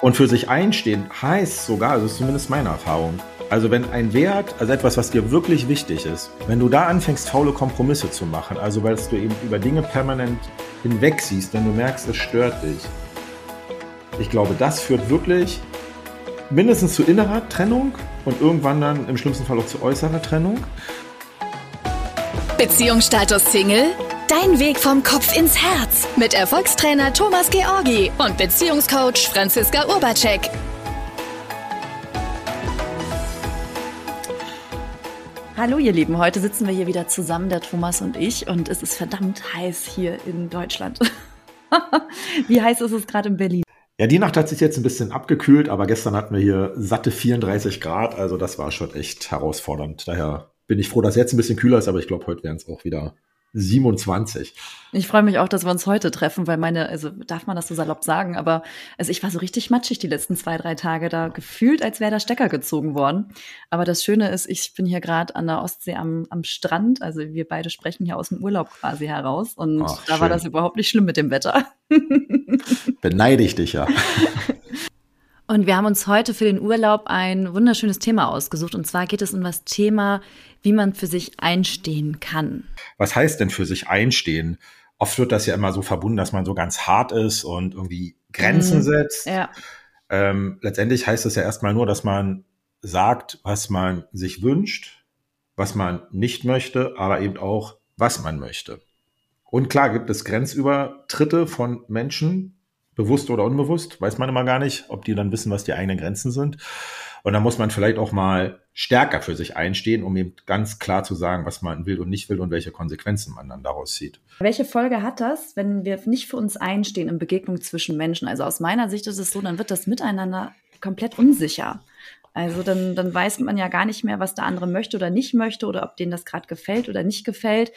Und für sich einstehen heißt sogar, also ist zumindest meine Erfahrung, also wenn ein Wert, also etwas, was dir wirklich wichtig ist, wenn du da anfängst, faule Kompromisse zu machen, also weil du eben über Dinge permanent hinweg siehst, wenn du merkst, es stört dich. Ich glaube, das führt wirklich mindestens zu innerer Trennung und irgendwann dann im schlimmsten Fall auch zu äußerer Trennung. Beziehungsstatus Single? Dein Weg vom Kopf ins Herz mit Erfolgstrainer Thomas Georgi und Beziehungscoach Franziska Urbacek. Hallo ihr Lieben, heute sitzen wir hier wieder zusammen, der Thomas und ich, und es ist verdammt heiß hier in Deutschland. Wie heiß ist es gerade in Berlin? Ja, die Nacht hat sich jetzt ein bisschen abgekühlt, aber gestern hatten wir hier satte 34 Grad, also das war schon echt herausfordernd. Daher bin ich froh, dass jetzt ein bisschen kühler ist, aber ich glaube, heute werden es auch wieder 27. Ich freue mich auch, dass wir uns heute treffen, weil meine, also darf man das so salopp sagen, aber also ich war so richtig matschig die letzten zwei, drei Tage da gefühlt, als wäre der Stecker gezogen worden. Aber das Schöne ist, ich bin hier gerade an der Ostsee am, am Strand, also wir beide sprechen hier aus dem Urlaub quasi heraus und Ach, da schön. war das überhaupt nicht schlimm mit dem Wetter. Beneide ich dich ja. Und wir haben uns heute für den Urlaub ein wunderschönes Thema ausgesucht. Und zwar geht es um das Thema, wie man für sich einstehen kann. Was heißt denn für sich einstehen? Oft wird das ja immer so verbunden, dass man so ganz hart ist und irgendwie Grenzen mhm. setzt. Ja. Ähm, letztendlich heißt es ja erstmal nur, dass man sagt, was man sich wünscht, was man nicht möchte, aber eben auch, was man möchte. Und klar gibt es Grenzübertritte von Menschen, bewusst oder unbewusst, weiß man immer gar nicht, ob die dann wissen, was die eigenen Grenzen sind. Und da muss man vielleicht auch mal stärker für sich einstehen, um eben ganz klar zu sagen, was man will und nicht will und welche Konsequenzen man dann daraus zieht. Welche Folge hat das, wenn wir nicht für uns einstehen in Begegnung zwischen Menschen? Also aus meiner Sicht ist es so, dann wird das Miteinander komplett unsicher. Also dann, dann weiß man ja gar nicht mehr, was der andere möchte oder nicht möchte oder ob denen das gerade gefällt oder nicht gefällt.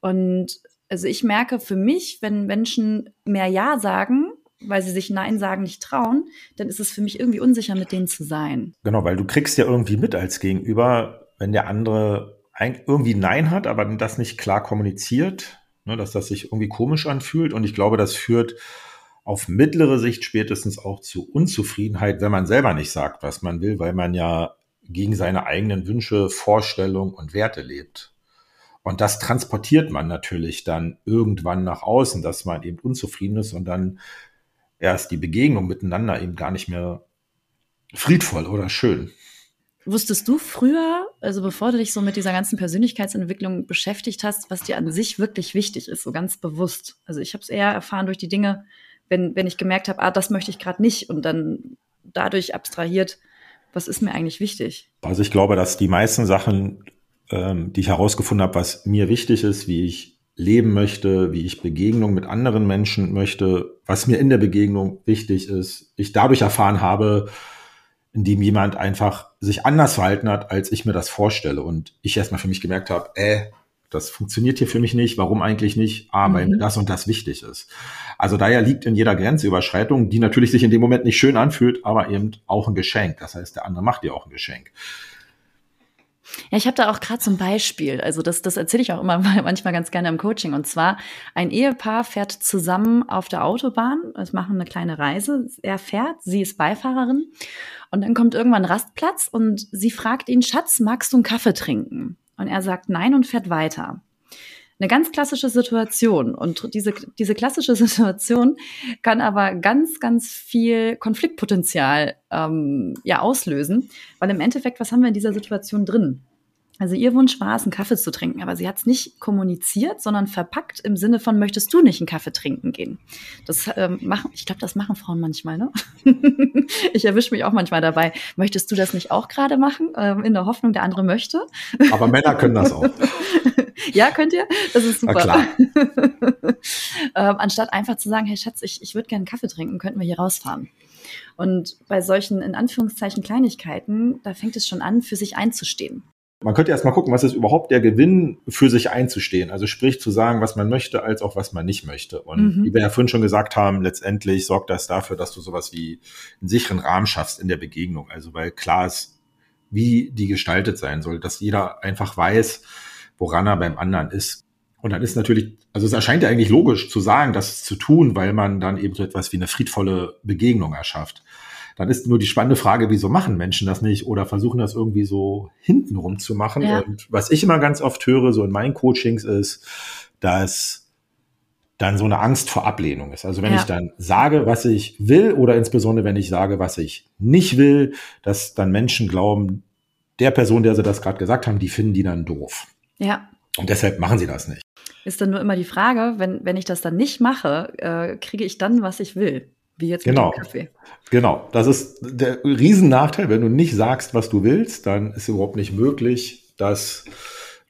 Und also ich merke für mich, wenn Menschen mehr Ja sagen, weil sie sich Nein sagen nicht trauen, dann ist es für mich irgendwie unsicher, mit denen zu sein. Genau, weil du kriegst ja irgendwie mit als Gegenüber, wenn der andere irgendwie Nein hat, aber das nicht klar kommuniziert, ne, dass das sich irgendwie komisch anfühlt. Und ich glaube, das führt auf mittlere Sicht spätestens auch zu Unzufriedenheit, wenn man selber nicht sagt, was man will, weil man ja gegen seine eigenen Wünsche, Vorstellungen und Werte lebt. Und das transportiert man natürlich dann irgendwann nach außen, dass man eben unzufrieden ist und dann erst die Begegnung miteinander eben gar nicht mehr friedvoll oder schön. Wusstest du früher, also bevor du dich so mit dieser ganzen Persönlichkeitsentwicklung beschäftigt hast, was dir an sich wirklich wichtig ist, so ganz bewusst? Also ich habe es eher erfahren durch die Dinge, wenn, wenn ich gemerkt habe, ah, das möchte ich gerade nicht und dann dadurch abstrahiert, was ist mir eigentlich wichtig? Also ich glaube, dass die meisten Sachen, ähm, die ich herausgefunden habe, was mir wichtig ist, wie ich leben möchte, wie ich Begegnung mit anderen Menschen möchte, was mir in der Begegnung wichtig ist, ich dadurch erfahren habe, indem jemand einfach sich anders verhalten hat, als ich mir das vorstelle. Und ich erstmal für mich gemerkt habe, äh, das funktioniert hier für mich nicht. Warum eigentlich nicht? Ah, weil mir mhm. das und das wichtig ist. Also daher liegt in jeder Grenzüberschreitung, die natürlich sich in dem Moment nicht schön anfühlt, aber eben auch ein Geschenk. Das heißt, der andere macht dir auch ein Geschenk. Ja, ich habe da auch gerade zum Beispiel, also das, das erzähle ich auch immer manchmal ganz gerne im Coaching. Und zwar, ein Ehepaar fährt zusammen auf der Autobahn, es machen eine kleine Reise. Er fährt, sie ist Beifahrerin. Und dann kommt irgendwann Rastplatz und sie fragt ihn, Schatz, magst du einen Kaffee trinken? Und er sagt nein und fährt weiter. Eine ganz klassische Situation. Und diese, diese klassische Situation kann aber ganz, ganz viel Konfliktpotenzial ähm, ja, auslösen. Weil im Endeffekt, was haben wir in dieser Situation drin? Also ihr Wunsch war es, einen Kaffee zu trinken, aber sie hat es nicht kommuniziert, sondern verpackt im Sinne von, möchtest du nicht einen Kaffee trinken gehen? Das ähm, machen, ich glaube, das machen Frauen manchmal, ne? ich erwische mich auch manchmal dabei. Möchtest du das nicht auch gerade machen, ähm, in der Hoffnung, der andere möchte? aber Männer können das auch. ja, könnt ihr? Das ist super. klar. ähm, anstatt einfach zu sagen, hey Schatz, ich, ich würde gerne einen Kaffee trinken, könnten wir hier rausfahren. Und bei solchen, in Anführungszeichen, Kleinigkeiten, da fängt es schon an, für sich einzustehen. Man könnte erst mal gucken, was ist überhaupt der Gewinn, für sich einzustehen. Also sprich zu sagen, was man möchte, als auch was man nicht möchte. Und mhm. wie wir ja vorhin schon gesagt haben, letztendlich sorgt das dafür, dass du sowas wie einen sicheren Rahmen schaffst in der Begegnung. Also weil klar ist, wie die gestaltet sein soll, dass jeder einfach weiß, woran er beim anderen ist. Und dann ist natürlich, also es erscheint ja eigentlich logisch zu sagen, das zu tun, weil man dann eben so etwas wie eine friedvolle Begegnung erschafft. Dann ist nur die spannende Frage, wieso machen Menschen das nicht oder versuchen das irgendwie so hintenrum zu machen. Ja. Und was ich immer ganz oft höre, so in meinen Coachings, ist, dass dann so eine Angst vor Ablehnung ist. Also wenn ja. ich dann sage, was ich will oder insbesondere wenn ich sage, was ich nicht will, dass dann Menschen glauben, der Person, der sie das gerade gesagt haben, die finden die dann doof. Ja. Und deshalb machen sie das nicht. Ist dann nur immer die Frage, wenn, wenn ich das dann nicht mache, äh, kriege ich dann, was ich will. Wie jetzt genau. mit dem Kaffee. Genau. Das ist der Riesennachteil. Wenn du nicht sagst, was du willst, dann ist überhaupt nicht möglich, dass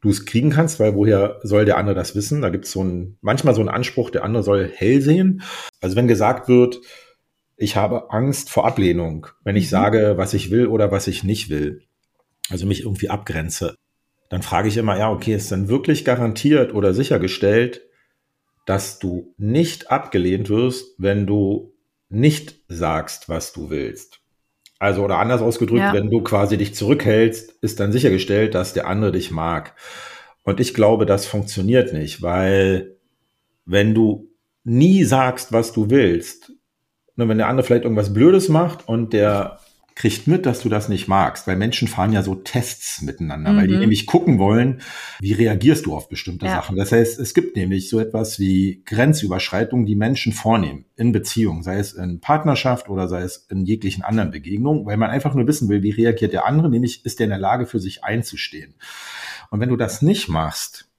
du es kriegen kannst, weil woher soll der andere das wissen? Da gibt es so ein, manchmal so einen Anspruch, der andere soll hell sehen. Also wenn gesagt wird, ich habe Angst vor Ablehnung, wenn ich mhm. sage, was ich will oder was ich nicht will, also mich irgendwie abgrenze, dann frage ich immer, ja, okay, ist dann wirklich garantiert oder sichergestellt, dass du nicht abgelehnt wirst, wenn du nicht sagst, was du willst? Also, oder anders ausgedrückt, ja. wenn du quasi dich zurückhältst, ist dann sichergestellt, dass der andere dich mag. Und ich glaube, das funktioniert nicht, weil wenn du nie sagst, was du willst, nur wenn der andere vielleicht irgendwas Blödes macht und der kriegt mit, dass du das nicht magst, weil Menschen fahren ja so Tests miteinander, mhm. weil die mhm. nämlich gucken wollen, wie reagierst du auf bestimmte ja. Sachen. Das heißt, es gibt nämlich so etwas wie Grenzüberschreitungen, die Menschen vornehmen in Beziehungen, sei es in Partnerschaft oder sei es in jeglichen anderen Begegnungen, weil man einfach nur wissen will, wie reagiert der andere, nämlich ist der in der Lage, für sich einzustehen. Und wenn du das nicht machst,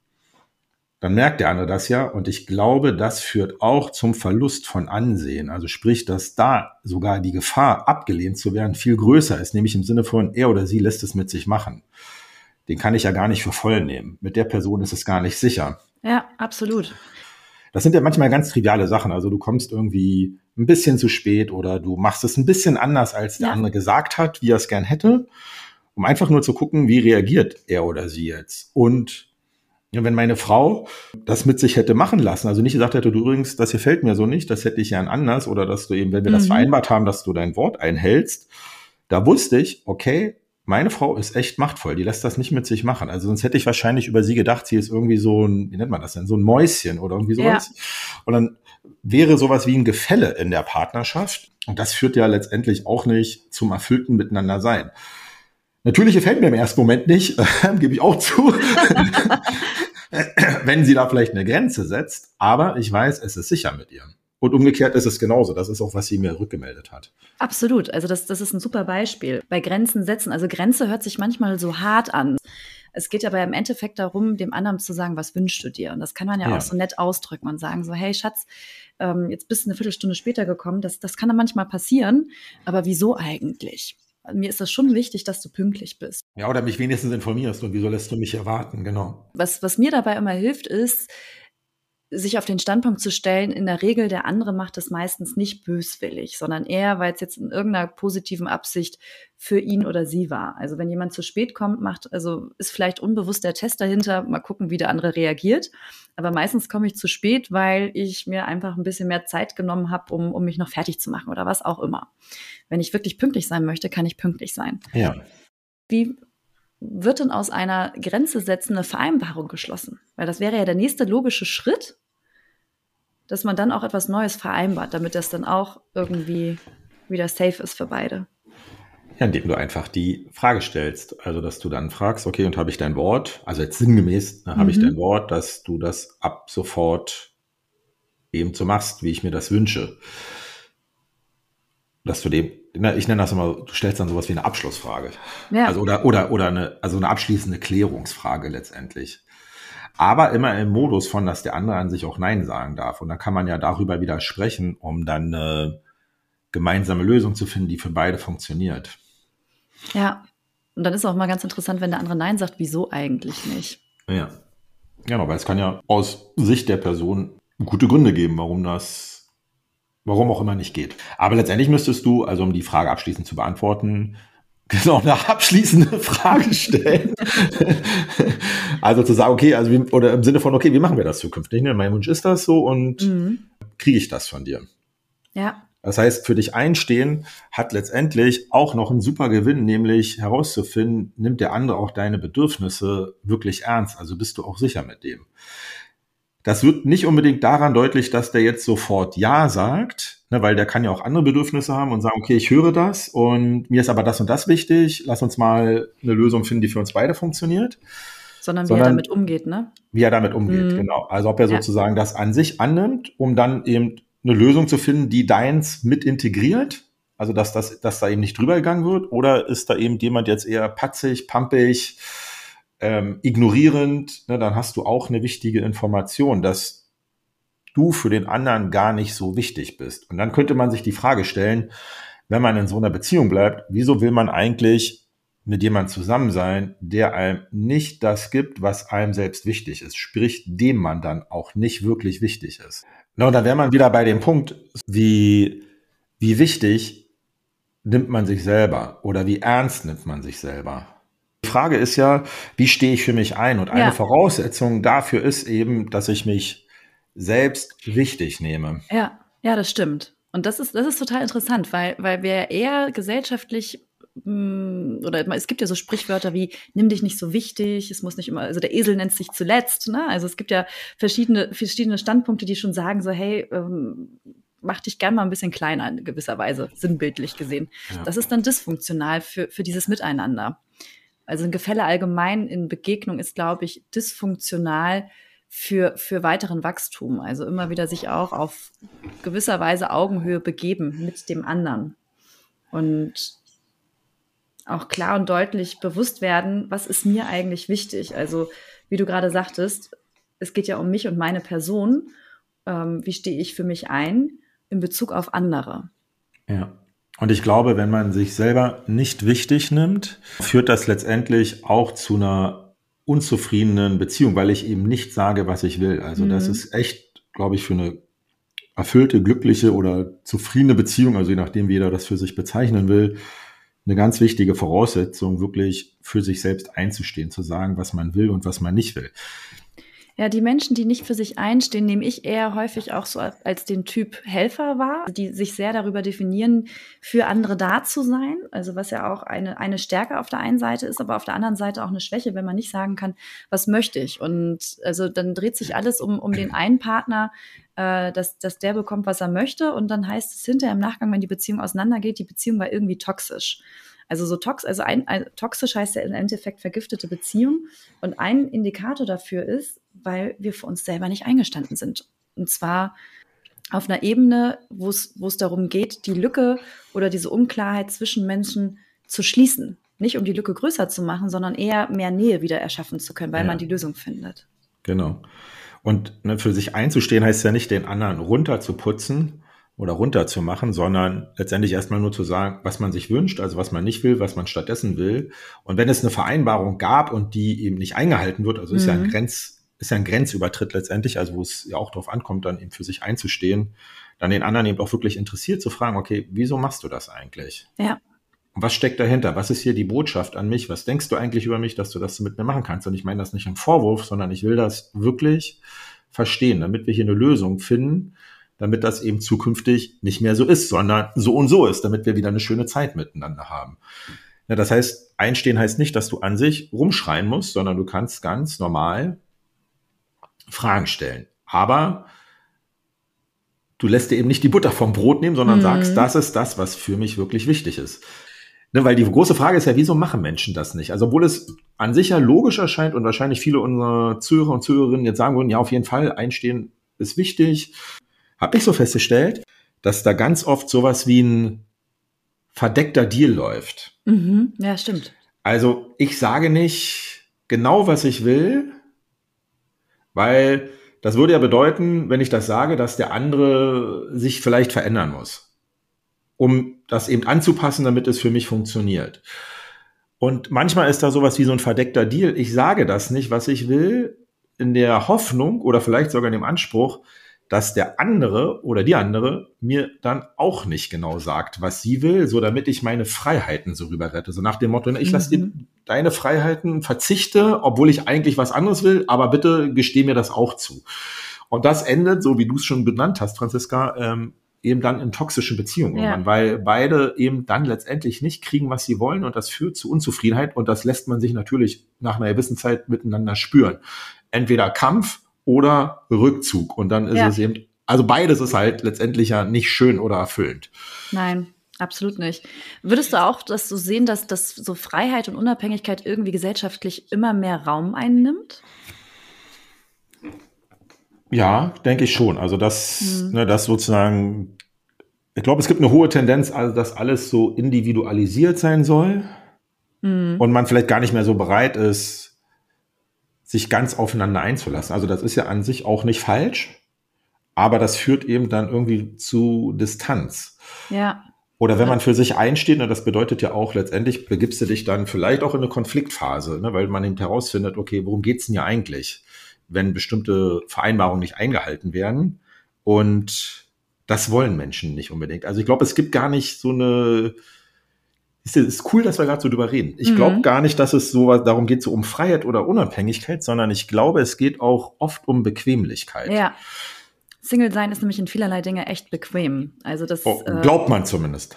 dann merkt der andere das ja. Und ich glaube, das führt auch zum Verlust von Ansehen. Also sprich, dass da sogar die Gefahr, abgelehnt zu werden, viel größer ist, nämlich im Sinne von, er oder sie lässt es mit sich machen. Den kann ich ja gar nicht für voll nehmen. Mit der Person ist es gar nicht sicher. Ja, absolut. Das sind ja manchmal ganz triviale Sachen. Also du kommst irgendwie ein bisschen zu spät oder du machst es ein bisschen anders, als der ja. andere gesagt hat, wie er es gern hätte, um einfach nur zu gucken, wie reagiert er oder sie jetzt. Und ja, wenn meine Frau das mit sich hätte machen lassen, also nicht gesagt hätte, du übrigens, das gefällt mir so nicht, das hätte ich ja anders oder dass du eben, wenn wir mhm. das vereinbart haben, dass du dein Wort einhältst, da wusste ich, okay, meine Frau ist echt machtvoll, die lässt das nicht mit sich machen. Also sonst hätte ich wahrscheinlich über sie gedacht, sie ist irgendwie so ein, wie nennt man das denn, so ein Mäuschen oder irgendwie sowas. Ja. Und dann wäre sowas wie ein Gefälle in der Partnerschaft. Und das führt ja letztendlich auch nicht zum erfüllten Miteinander sein. Natürlich gefällt mir im ersten Moment nicht, gebe ich auch zu, wenn sie da vielleicht eine Grenze setzt. Aber ich weiß, es ist sicher mit ihr. Und umgekehrt ist es genauso. Das ist auch, was sie mir rückgemeldet hat. Absolut. Also das, das ist ein super Beispiel. Bei Grenzen setzen. Also Grenze hört sich manchmal so hart an. Es geht aber im Endeffekt darum, dem anderen zu sagen, was wünschst du dir? Und das kann man ja, ja. auch so nett ausdrücken und sagen so, hey Schatz, ähm, jetzt bist du eine Viertelstunde später gekommen. Das, das kann dann manchmal passieren. Aber wieso eigentlich? Mir ist das schon wichtig, dass du pünktlich bist. Ja, oder mich wenigstens informierst und wieso lässt du mich erwarten, genau. Was, was mir dabei immer hilft, ist, sich auf den Standpunkt zu stellen, in der Regel der andere macht es meistens nicht böswillig, sondern eher, weil es jetzt in irgendeiner positiven Absicht für ihn oder sie war. Also wenn jemand zu spät kommt, macht, also ist vielleicht unbewusst der Test dahinter, mal gucken, wie der andere reagiert. Aber meistens komme ich zu spät, weil ich mir einfach ein bisschen mehr Zeit genommen habe, um, um mich noch fertig zu machen oder was auch immer. Wenn ich wirklich pünktlich sein möchte, kann ich pünktlich sein. Ja. Wie wird denn aus einer Grenze setzende Vereinbarung geschlossen? Weil das wäre ja der nächste logische Schritt, dass man dann auch etwas Neues vereinbart, damit das dann auch irgendwie wieder safe ist für beide. Ja, indem du einfach die Frage stellst. Also, dass du dann fragst, okay, und habe ich dein Wort? Also jetzt sinngemäß, ne, habe mhm. ich dein Wort, dass du das ab sofort eben so machst, wie ich mir das wünsche. Dass du dem ich nenne das immer, du stellst dann sowas wie eine Abschlussfrage. Ja. Also oder, oder, oder eine, also eine abschließende Klärungsfrage letztendlich. Aber immer im Modus von, dass der andere an sich auch Nein sagen darf. Und dann kann man ja darüber wieder sprechen, um dann eine gemeinsame Lösung zu finden, die für beide funktioniert. Ja. Und dann ist auch mal ganz interessant, wenn der andere Nein sagt, wieso eigentlich nicht? Ja. Genau, weil es kann ja aus Sicht der Person gute Gründe geben, warum das warum auch immer nicht geht. Aber letztendlich müsstest du, also um die Frage abschließend zu beantworten, genau eine abschließende Frage stellen. also zu sagen, okay, also wie, oder im Sinne von, okay, wie machen wir das zukünftig? Ne? Mein Wunsch ist das so und mhm. kriege ich das von dir? Ja. Das heißt, für dich einstehen hat letztendlich auch noch einen super Gewinn, nämlich herauszufinden, nimmt der andere auch deine Bedürfnisse wirklich ernst? Also bist du auch sicher mit dem? Das wird nicht unbedingt daran deutlich, dass der jetzt sofort Ja sagt, ne, weil der kann ja auch andere Bedürfnisse haben und sagen, okay, ich höre das und mir ist aber das und das wichtig, lass uns mal eine Lösung finden, die für uns beide funktioniert. Sondern wie Sondern, er damit umgeht, ne? Wie er damit umgeht, mhm. genau. Also ob er sozusagen ja. das an sich annimmt, um dann eben eine Lösung zu finden, die deins mit integriert. Also dass, das, dass da eben nicht drüber gegangen wird. Oder ist da eben jemand jetzt eher patzig, pampig, ähm, ignorierend, ne, dann hast du auch eine wichtige Information, dass du für den anderen gar nicht so wichtig bist. Und dann könnte man sich die Frage stellen, wenn man in so einer Beziehung bleibt, wieso will man eigentlich mit jemand zusammen sein, der einem nicht das gibt, was einem selbst wichtig ist, sprich, dem man dann auch nicht wirklich wichtig ist. Na, und dann wäre man wieder bei dem Punkt, wie, wie wichtig nimmt man sich selber oder wie ernst nimmt man sich selber? Die Frage ist ja, wie stehe ich für mich ein? Und eine ja. Voraussetzung dafür ist eben, dass ich mich selbst wichtig nehme. Ja, ja, das stimmt. Und das ist, das ist total interessant, weil, weil wir eher gesellschaftlich mm, oder es gibt ja so Sprichwörter wie nimm dich nicht so wichtig, es muss nicht immer, also der Esel nennt sich zuletzt, ne? Also es gibt ja verschiedene, verschiedene Standpunkte, die schon sagen, so, hey, ähm, mach dich gern mal ein bisschen kleiner in gewisser Weise, sinnbildlich gesehen. Ja. Das ist dann dysfunktional für, für dieses Miteinander. Also ein Gefälle allgemein in Begegnung ist, glaube ich, dysfunktional für, für weiteren Wachstum. Also immer wieder sich auch auf gewisser Weise Augenhöhe begeben mit dem anderen. Und auch klar und deutlich bewusst werden, was ist mir eigentlich wichtig. Also wie du gerade sagtest, es geht ja um mich und meine Person. Ähm, wie stehe ich für mich ein in Bezug auf andere? Ja. Und ich glaube, wenn man sich selber nicht wichtig nimmt, führt das letztendlich auch zu einer unzufriedenen Beziehung, weil ich eben nicht sage, was ich will. Also mhm. das ist echt, glaube ich, für eine erfüllte, glückliche oder zufriedene Beziehung, also je nachdem, wie jeder das für sich bezeichnen will, eine ganz wichtige Voraussetzung, wirklich für sich selbst einzustehen, zu sagen, was man will und was man nicht will. Ja, die Menschen, die nicht für sich einstehen, nehme ich eher häufig auch so als den Typ Helfer wahr, die sich sehr darüber definieren, für andere da zu sein. Also was ja auch eine, eine Stärke auf der einen Seite ist, aber auf der anderen Seite auch eine Schwäche, wenn man nicht sagen kann, was möchte ich. Und also dann dreht sich alles um, um den einen Partner, äh, dass, dass der bekommt, was er möchte. Und dann heißt es hinterher im Nachgang, wenn die Beziehung auseinandergeht, die Beziehung war irgendwie toxisch. Also so tox, also ein, ein, toxisch heißt ja im Endeffekt vergiftete Beziehung. Und ein Indikator dafür ist, weil wir für uns selber nicht eingestanden sind. Und zwar auf einer Ebene, wo es, darum geht, die Lücke oder diese Unklarheit zwischen Menschen zu schließen. Nicht um die Lücke größer zu machen, sondern eher mehr Nähe wieder erschaffen zu können, weil ja. man die Lösung findet. Genau. Und ne, für sich einzustehen heißt ja nicht, den anderen runterzuputzen, oder runterzumachen, sondern letztendlich erstmal nur zu sagen, was man sich wünscht, also was man nicht will, was man stattdessen will. Und wenn es eine Vereinbarung gab und die eben nicht eingehalten wird, also mhm. ist ja ein mhm. Grenz, ist ja ein Grenzübertritt letztendlich, also wo es ja auch darauf ankommt, dann eben für sich einzustehen, dann den anderen eben auch wirklich interessiert zu fragen, okay, wieso machst du das eigentlich? Ja. Und was steckt dahinter? Was ist hier die Botschaft an mich? Was denkst du eigentlich über mich, dass du das mit mir machen kannst? Und ich meine das nicht im Vorwurf, sondern ich will das wirklich verstehen, damit wir hier eine Lösung finden, damit das eben zukünftig nicht mehr so ist, sondern so und so ist, damit wir wieder eine schöne Zeit miteinander haben. Ja, das heißt, einstehen heißt nicht, dass du an sich rumschreien musst, sondern du kannst ganz normal Fragen stellen. Aber du lässt dir eben nicht die Butter vom Brot nehmen, sondern mhm. sagst, das ist das, was für mich wirklich wichtig ist. Ne, weil die große Frage ist ja, wieso machen Menschen das nicht? Also, obwohl es an sich ja logisch erscheint und wahrscheinlich viele unserer Zuhörer und Zuhörerinnen jetzt sagen würden, ja, auf jeden Fall, einstehen ist wichtig habe ich so festgestellt, dass da ganz oft sowas wie ein verdeckter Deal läuft. Mhm, ja, stimmt. Also ich sage nicht genau, was ich will, weil das würde ja bedeuten, wenn ich das sage, dass der andere sich vielleicht verändern muss, um das eben anzupassen, damit es für mich funktioniert. Und manchmal ist da sowas wie so ein verdeckter Deal. Ich sage das nicht, was ich will, in der Hoffnung oder vielleicht sogar in dem Anspruch, dass der andere oder die andere mir dann auch nicht genau sagt, was sie will, so damit ich meine Freiheiten so rüber rette. So nach dem Motto, ich lasse dir mhm. Deine Freiheiten verzichte, obwohl ich eigentlich was anderes will, aber bitte gesteh mir das auch zu. Und das endet, so wie du es schon benannt hast, Franziska, ähm, eben dann in toxischen Beziehungen, ja. weil beide eben dann letztendlich nicht kriegen, was sie wollen und das führt zu Unzufriedenheit und das lässt man sich natürlich nach einer gewissen Zeit miteinander spüren. Entweder Kampf oder Rückzug. Und dann ist ja. es eben, also beides ist halt letztendlich ja nicht schön oder erfüllend. Nein. Absolut nicht. Würdest du auch das so sehen, dass, dass so Freiheit und Unabhängigkeit irgendwie gesellschaftlich immer mehr Raum einnimmt? Ja, denke ich schon. Also das, mhm. ne, das sozusagen, ich glaube, es gibt eine hohe Tendenz, also dass alles so individualisiert sein soll mhm. und man vielleicht gar nicht mehr so bereit ist, sich ganz aufeinander einzulassen. Also das ist ja an sich auch nicht falsch, aber das führt eben dann irgendwie zu Distanz. Ja. Oder wenn man für sich einsteht, ne, das bedeutet ja auch letztendlich, begibst du dich dann vielleicht auch in eine Konfliktphase, ne, weil man eben herausfindet, okay, worum geht's denn ja eigentlich, wenn bestimmte Vereinbarungen nicht eingehalten werden? Und das wollen Menschen nicht unbedingt. Also ich glaube, es gibt gar nicht so eine, es ist cool, dass wir gerade so drüber reden. Ich glaube mhm. gar nicht, dass es so darum geht, so um Freiheit oder Unabhängigkeit, sondern ich glaube, es geht auch oft um Bequemlichkeit. Ja. Single sein ist nämlich in vielerlei Dinge echt bequem. Also das oh, äh, glaubt man zumindest.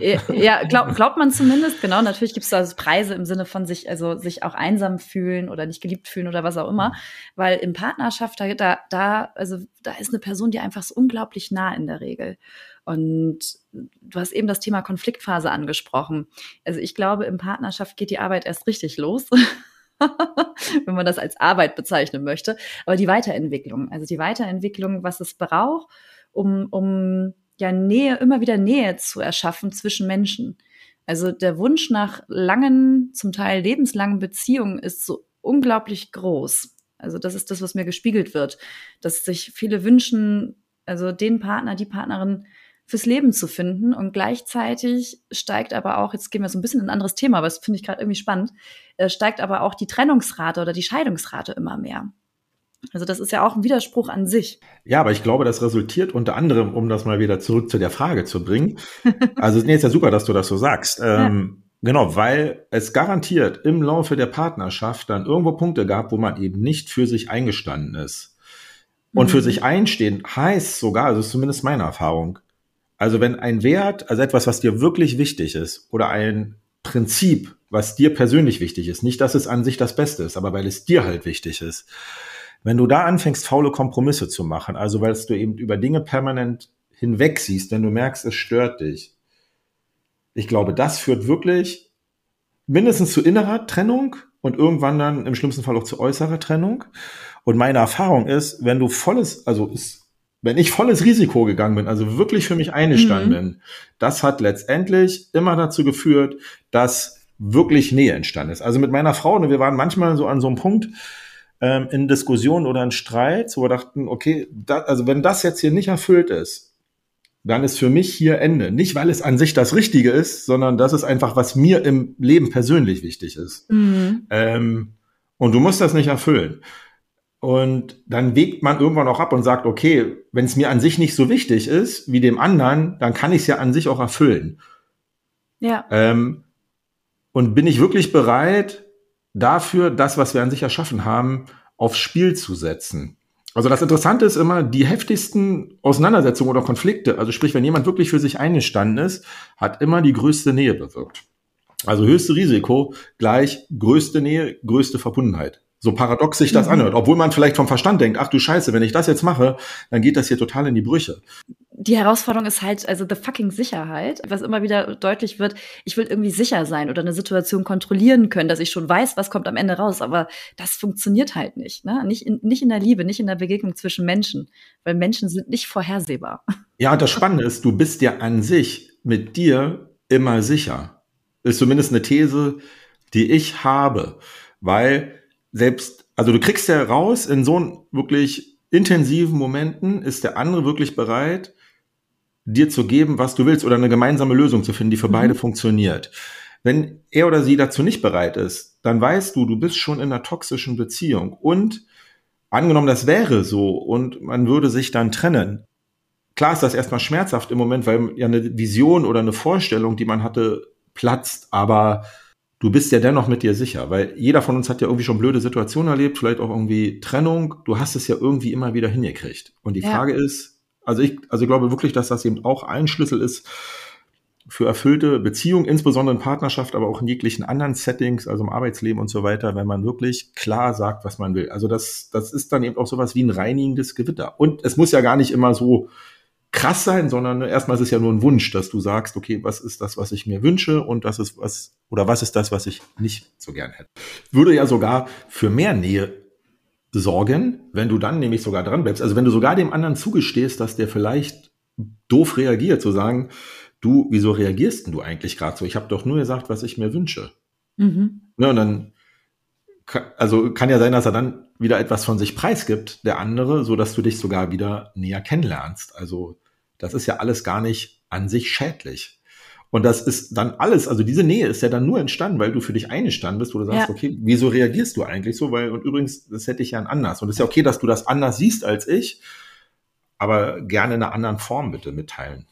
Ja, glaub, glaubt man zumindest, genau. Natürlich gibt es da also Preise im Sinne von sich, also sich auch einsam fühlen oder nicht geliebt fühlen oder was auch immer. Weil in Partnerschaft, da, da, also da ist eine Person, die einfach so unglaublich nah in der Regel. Und du hast eben das Thema Konfliktphase angesprochen. Also ich glaube, in Partnerschaft geht die Arbeit erst richtig los. wenn man das als Arbeit bezeichnen möchte. Aber die Weiterentwicklung, also die Weiterentwicklung, was es braucht, um, um ja Nähe, immer wieder Nähe zu erschaffen zwischen Menschen. Also der Wunsch nach langen, zum Teil lebenslangen Beziehungen ist so unglaublich groß. Also das ist das, was mir gespiegelt wird, dass sich viele wünschen, also den Partner, die Partnerin fürs Leben zu finden. Und gleichzeitig steigt aber auch, jetzt gehen wir so ein bisschen in ein anderes Thema, aber das finde ich gerade irgendwie spannend, äh, steigt aber auch die Trennungsrate oder die Scheidungsrate immer mehr. Also das ist ja auch ein Widerspruch an sich. Ja, aber ich glaube, das resultiert unter anderem, um das mal wieder zurück zu der Frage zu bringen. Also nee, ist ja super, dass du das so sagst. Ähm, ja. Genau, weil es garantiert im Laufe der Partnerschaft dann irgendwo Punkte gab, wo man eben nicht für sich eingestanden ist. Und mhm. für sich einstehen heißt sogar, also ist zumindest meine Erfahrung, also wenn ein Wert, also etwas, was dir wirklich wichtig ist oder ein Prinzip, was dir persönlich wichtig ist, nicht, dass es an sich das Beste ist, aber weil es dir halt wichtig ist. Wenn du da anfängst, faule Kompromisse zu machen, also weil du eben über Dinge permanent hinweg siehst, wenn du merkst, es stört dich. Ich glaube, das führt wirklich mindestens zu innerer Trennung und irgendwann dann im schlimmsten Fall auch zu äußerer Trennung. Und meine Erfahrung ist, wenn du volles, also ist wenn ich volles Risiko gegangen bin, also wirklich für mich eingestanden mhm. bin, das hat letztendlich immer dazu geführt, dass wirklich Nähe entstanden ist. Also mit meiner Frau, ne, wir waren manchmal so an so einem Punkt ähm, in Diskussionen oder in Streit, wo wir dachten, okay, da, also wenn das jetzt hier nicht erfüllt ist, dann ist für mich hier Ende. Nicht, weil es an sich das Richtige ist, sondern das ist einfach, was mir im Leben persönlich wichtig ist. Mhm. Ähm, und du musst das nicht erfüllen. Und dann wägt man irgendwann auch ab und sagt, okay, wenn es mir an sich nicht so wichtig ist wie dem anderen, dann kann ich es ja an sich auch erfüllen. Ja. Ähm, und bin ich wirklich bereit, dafür das, was wir an sich erschaffen haben, aufs Spiel zu setzen? Also das Interessante ist immer, die heftigsten Auseinandersetzungen oder Konflikte, also sprich, wenn jemand wirklich für sich eingestanden ist, hat immer die größte Nähe bewirkt. Also höchste Risiko gleich größte Nähe, größte Verbundenheit. So paradox sich das mhm. anhört, obwohl man vielleicht vom Verstand denkt, ach du Scheiße, wenn ich das jetzt mache, dann geht das hier total in die Brüche. Die Herausforderung ist halt, also the fucking Sicherheit, was immer wieder deutlich wird, ich will irgendwie sicher sein oder eine Situation kontrollieren können, dass ich schon weiß, was kommt am Ende raus, aber das funktioniert halt nicht, ne? Nicht in, nicht in der Liebe, nicht in der Begegnung zwischen Menschen, weil Menschen sind nicht vorhersehbar. Ja, und das Spannende ist, du bist ja an sich mit dir immer sicher. Ist zumindest eine These, die ich habe, weil selbst, also du kriegst ja raus, in so wirklich intensiven Momenten ist der andere wirklich bereit, dir zu geben, was du willst oder eine gemeinsame Lösung zu finden, die für mhm. beide funktioniert. Wenn er oder sie dazu nicht bereit ist, dann weißt du, du bist schon in einer toxischen Beziehung und angenommen, das wäre so und man würde sich dann trennen. Klar ist das erstmal schmerzhaft im Moment, weil ja eine Vision oder eine Vorstellung, die man hatte, platzt, aber du bist ja dennoch mit dir sicher, weil jeder von uns hat ja irgendwie schon blöde Situationen erlebt, vielleicht auch irgendwie Trennung. Du hast es ja irgendwie immer wieder hingekriegt. Und die ja. Frage ist, also ich, also ich glaube wirklich, dass das eben auch ein Schlüssel ist für erfüllte Beziehungen, insbesondere in Partnerschaft, aber auch in jeglichen anderen Settings, also im Arbeitsleben und so weiter, wenn man wirklich klar sagt, was man will. Also das, das ist dann eben auch sowas wie ein reinigendes Gewitter. Und es muss ja gar nicht immer so krass sein, sondern erstmal ist es ja nur ein Wunsch, dass du sagst, okay, was ist das, was ich mir wünsche und das ist was, oder was ist das, was ich nicht so gern hätte. Würde ja sogar für mehr Nähe sorgen, wenn du dann nämlich sogar dran bleibst. Also wenn du sogar dem anderen zugestehst, dass der vielleicht doof reagiert, zu sagen, du, wieso reagierst denn du eigentlich gerade so? Ich habe doch nur gesagt, was ich mir wünsche. Mhm. Ja, und dann, also kann ja sein, dass er dann wieder etwas von sich preisgibt, der andere, so dass du dich sogar wieder näher kennenlernst. Also das ist ja alles gar nicht an sich schädlich. Und das ist dann alles, also diese Nähe ist ja dann nur entstanden, weil du für dich eingestanden bist, wo du sagst, ja. okay, wieso reagierst du eigentlich so? Weil, und übrigens, das hätte ich ja anders. Und es ist ja okay, dass du das anders siehst als ich, aber gerne in einer anderen Form bitte mitteilen.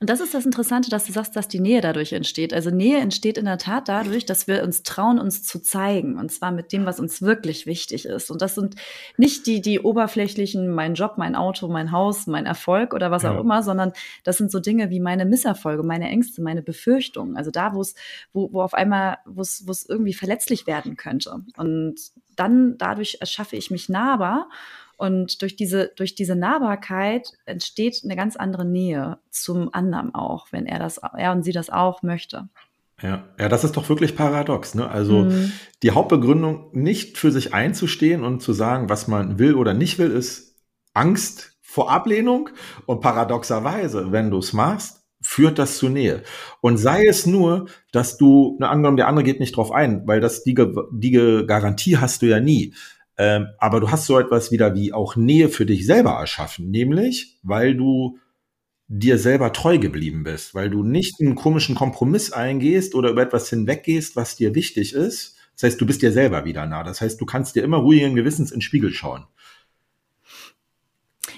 Und das ist das Interessante, dass du sagst, dass die Nähe dadurch entsteht. Also Nähe entsteht in der Tat dadurch, dass wir uns trauen, uns zu zeigen. Und zwar mit dem, was uns wirklich wichtig ist. Und das sind nicht die, die oberflächlichen, mein Job, mein Auto, mein Haus, mein Erfolg oder was ja. auch immer, sondern das sind so Dinge wie meine Misserfolge, meine Ängste, meine Befürchtungen. Also da, wo es, wo, wo auf einmal, wo es, wo es irgendwie verletzlich werden könnte. Und dann dadurch erschaffe ich mich nahbar und durch diese, durch diese Nahbarkeit entsteht eine ganz andere Nähe zum anderen auch, wenn er das, er und sie das auch möchte. Ja, ja, das ist doch wirklich paradox. Ne? Also mhm. die Hauptbegründung, nicht für sich einzustehen und zu sagen, was man will oder nicht will, ist Angst vor Ablehnung. Und paradoxerweise, wenn du es machst, führt das zu Nähe. Und sei es nur, dass du, ne, angenommen, der andere geht nicht drauf ein, weil das die, die Garantie hast du ja nie. Ähm, aber du hast so etwas wieder wie auch Nähe für dich selber erschaffen, nämlich weil du dir selber treu geblieben bist, weil du nicht einen komischen Kompromiss eingehst oder über etwas hinweggehst, was dir wichtig ist. Das heißt, du bist dir selber wieder nah. Das heißt, du kannst dir immer ruhigen Gewissens in den Spiegel schauen.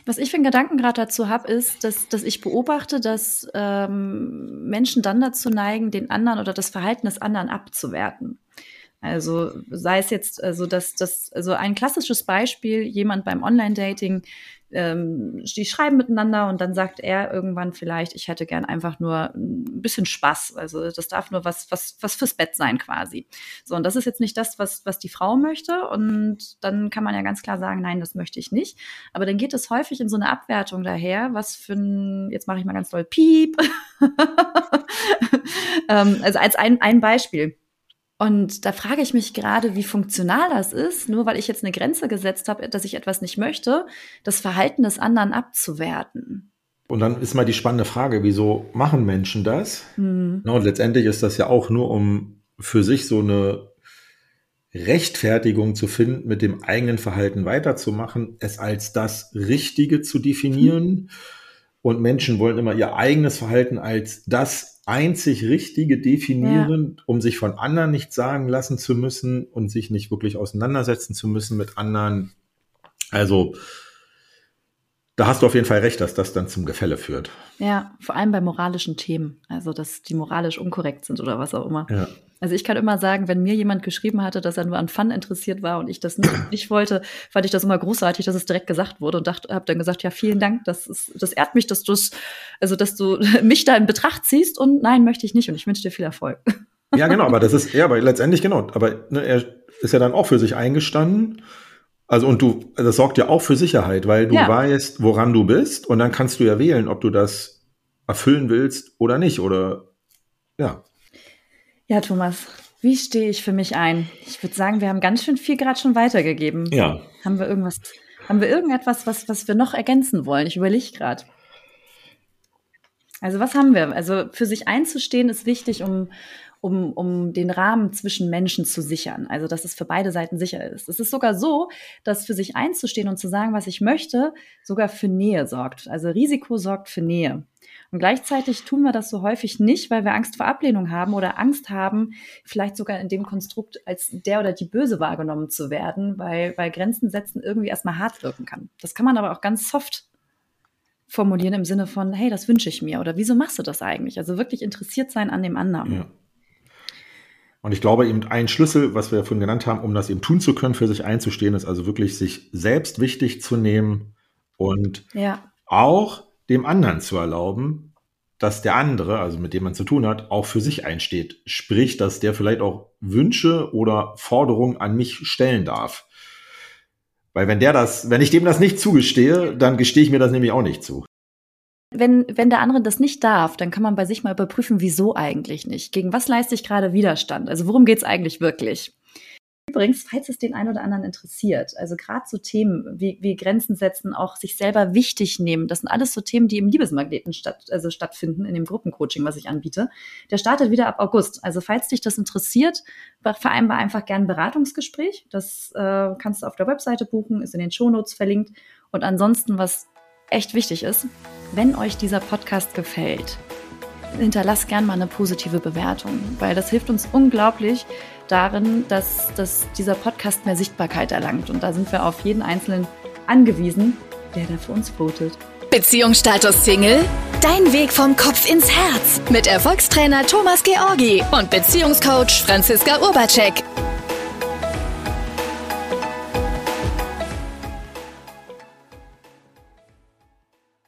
Was ich für einen Gedanken gerade dazu habe, ist, dass, dass ich beobachte, dass ähm, Menschen dann dazu neigen, den anderen oder das Verhalten des anderen abzuwerten. Also sei es jetzt, also das, das, also ein klassisches Beispiel, jemand beim Online-Dating, ähm, die schreiben miteinander und dann sagt er irgendwann vielleicht, ich hätte gern einfach nur ein bisschen Spaß. Also das darf nur was, was, was fürs Bett sein quasi. So, und das ist jetzt nicht das, was, was die Frau möchte. Und dann kann man ja ganz klar sagen, nein, das möchte ich nicht. Aber dann geht es häufig in so eine Abwertung daher, was für ein, jetzt mache ich mal ganz doll Piep. ähm, also als ein, ein Beispiel und da frage ich mich gerade, wie funktional das ist, nur weil ich jetzt eine Grenze gesetzt habe, dass ich etwas nicht möchte, das Verhalten des anderen abzuwerten. Und dann ist mal die spannende Frage, wieso machen Menschen das? Mhm. und letztendlich ist das ja auch nur, um für sich so eine Rechtfertigung zu finden, mit dem eigenen Verhalten weiterzumachen, es als das Richtige zu definieren. Mhm. Und Menschen wollen immer ihr eigenes Verhalten als das einzig Richtige definieren, ja. um sich von anderen nicht sagen lassen zu müssen und sich nicht wirklich auseinandersetzen zu müssen mit anderen. Also da hast du auf jeden Fall recht, dass das dann zum Gefälle führt. Ja, vor allem bei moralischen Themen, also dass die moralisch unkorrekt sind oder was auch immer. Ja. Also ich kann immer sagen, wenn mir jemand geschrieben hatte, dass er nur an Fun interessiert war und ich das nicht, nicht wollte, fand ich das immer großartig, dass es direkt gesagt wurde und habe dann gesagt, ja vielen Dank, das ist, das ehrt mich, dass du also dass du mich da in Betracht ziehst und nein möchte ich nicht und ich wünsche dir viel Erfolg. Ja genau, aber das ist ja, aber letztendlich genau, aber ne, er ist ja dann auch für sich eingestanden also und du, das sorgt ja auch für Sicherheit, weil du ja. weißt, woran du bist und dann kannst du ja wählen, ob du das erfüllen willst oder nicht oder ja. Ja, Thomas, wie stehe ich für mich ein? Ich würde sagen, wir haben ganz schön viel gerade schon weitergegeben. Ja. Haben wir irgendwas, haben wir irgendetwas, was, was wir noch ergänzen wollen? Ich überlege gerade. Also was haben wir? Also für sich einzustehen ist wichtig, um um, um den Rahmen zwischen Menschen zu sichern. Also, dass es für beide Seiten sicher ist. Es ist sogar so, dass für sich einzustehen und zu sagen, was ich möchte, sogar für Nähe sorgt. Also Risiko sorgt für Nähe. Und gleichzeitig tun wir das so häufig nicht, weil wir Angst vor Ablehnung haben oder Angst haben, vielleicht sogar in dem Konstrukt als der oder die Böse wahrgenommen zu werden, weil, weil Grenzen setzen irgendwie erstmal hart wirken kann. Das kann man aber auch ganz soft formulieren im Sinne von, hey, das wünsche ich mir oder wieso machst du das eigentlich? Also wirklich interessiert sein an dem anderen. Ja. Und ich glaube eben ein Schlüssel, was wir vorhin genannt haben, um das eben tun zu können, für sich einzustehen, ist also wirklich sich selbst wichtig zu nehmen und ja. auch dem anderen zu erlauben, dass der andere, also mit dem man zu tun hat, auch für sich einsteht. Sprich, dass der vielleicht auch Wünsche oder Forderungen an mich stellen darf. Weil wenn der das, wenn ich dem das nicht zugestehe, dann gestehe ich mir das nämlich auch nicht zu. Wenn, wenn der andere das nicht darf, dann kann man bei sich mal überprüfen, wieso eigentlich nicht. Gegen was leiste ich gerade Widerstand? Also worum geht's eigentlich wirklich? Übrigens, falls es den einen oder anderen interessiert, also gerade so Themen wie, wie Grenzen setzen, auch sich selber wichtig nehmen, das sind alles so Themen, die im Liebesmagneten statt, also stattfinden, in dem Gruppencoaching, was ich anbiete. Der startet wieder ab August. Also falls dich das interessiert, vereinbar einfach gern ein Beratungsgespräch. Das äh, kannst du auf der Webseite buchen, ist in den Shownotes verlinkt. Und ansonsten, was echt wichtig ist, wenn euch dieser Podcast gefällt, hinterlasst gern mal eine positive Bewertung, weil das hilft uns unglaublich, darin, dass, dass dieser Podcast mehr Sichtbarkeit erlangt. Und da sind wir auf jeden Einzelnen angewiesen, der da für uns votet. Beziehungsstatus Single? Dein Weg vom Kopf ins Herz mit Erfolgstrainer Thomas Georgi und Beziehungscoach Franziska Urbacek.